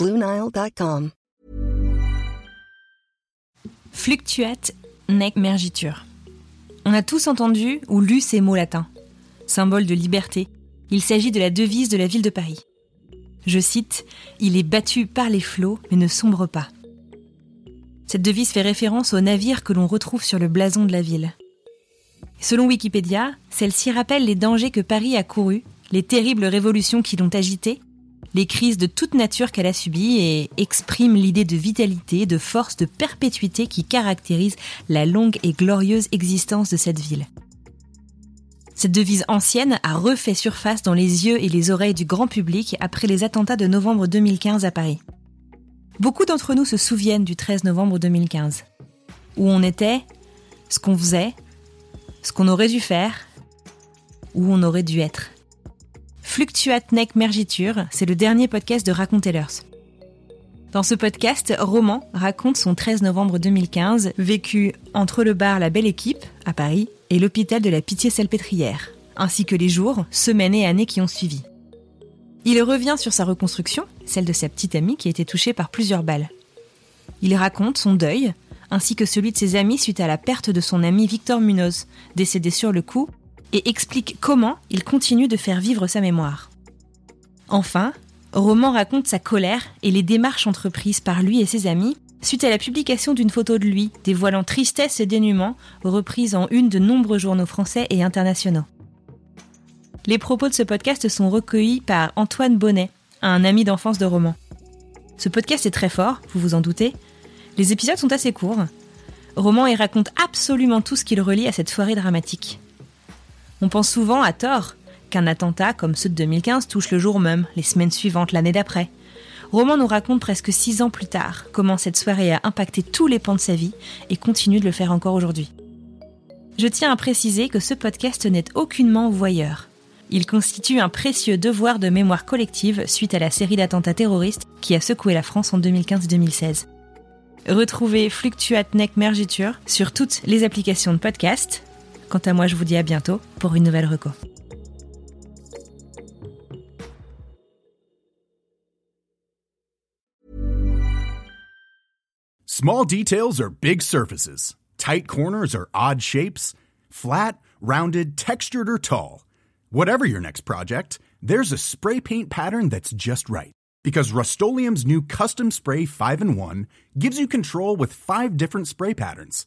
BlueNile.com. Fluctuate nec mergitur. On a tous entendu ou lu ces mots latins. Symbole de liberté, il s'agit de la devise de la ville de Paris. Je cite Il est battu par les flots, mais ne sombre pas. Cette devise fait référence au navire que l'on retrouve sur le blason de la ville. Selon Wikipédia, celle-ci rappelle les dangers que Paris a courus, les terribles révolutions qui l'ont agitée, les crises de toute nature qu'elle a subies et l'idée de vitalité, de force, de perpétuité qui caractérise la longue et glorieuse existence de cette ville. Cette devise ancienne a refait surface dans les yeux et les oreilles du grand public après les attentats de novembre 2015 à Paris. Beaucoup d'entre nous se souviennent du 13 novembre 2015, où on était, ce qu'on faisait, ce qu'on aurait dû faire, où on aurait dû être. Fluctuate nec mergiture, c'est le dernier podcast de Racontellers. Dans ce podcast, Roman raconte son 13 novembre 2015, vécu entre le bar La Belle Équipe, à Paris, et l'hôpital de la Pitié-Salpêtrière, ainsi que les jours, semaines et années qui ont suivi. Il revient sur sa reconstruction, celle de sa petite amie qui a été touchée par plusieurs balles. Il raconte son deuil, ainsi que celui de ses amis suite à la perte de son ami Victor Munoz, décédé sur le coup, et explique comment il continue de faire vivre sa mémoire. Enfin, Roman raconte sa colère et les démarches entreprises par lui et ses amis suite à la publication d'une photo de lui, dévoilant tristesse et dénuement, reprise en une de nombreux journaux français et internationaux. Les propos de ce podcast sont recueillis par Antoine Bonnet, un ami d'enfance de Roman. Ce podcast est très fort, vous vous en doutez. Les épisodes sont assez courts. Roman y raconte absolument tout ce qu'il relie à cette soirée dramatique. On pense souvent, à tort, qu'un attentat comme ceux de 2015 touche le jour même, les semaines suivantes, l'année d'après. Roman nous raconte presque six ans plus tard comment cette soirée a impacté tous les pans de sa vie et continue de le faire encore aujourd'hui. Je tiens à préciser que ce podcast n'est aucunement voyeur. Il constitue un précieux devoir de mémoire collective suite à la série d'attentats terroristes qui a secoué la France en 2015-2016. Retrouvez Fluctuate Nec Mergiture sur toutes les applications de podcast. Quant à moi, je vous dis à bientôt pour une nouvelle reco. Small details are big surfaces. Tight corners are odd shapes. Flat, rounded, textured, or tall. Whatever your next project, there's a spray paint pattern that's just right. Because Rust new Custom Spray 5 in 1 gives you control with five different spray patterns.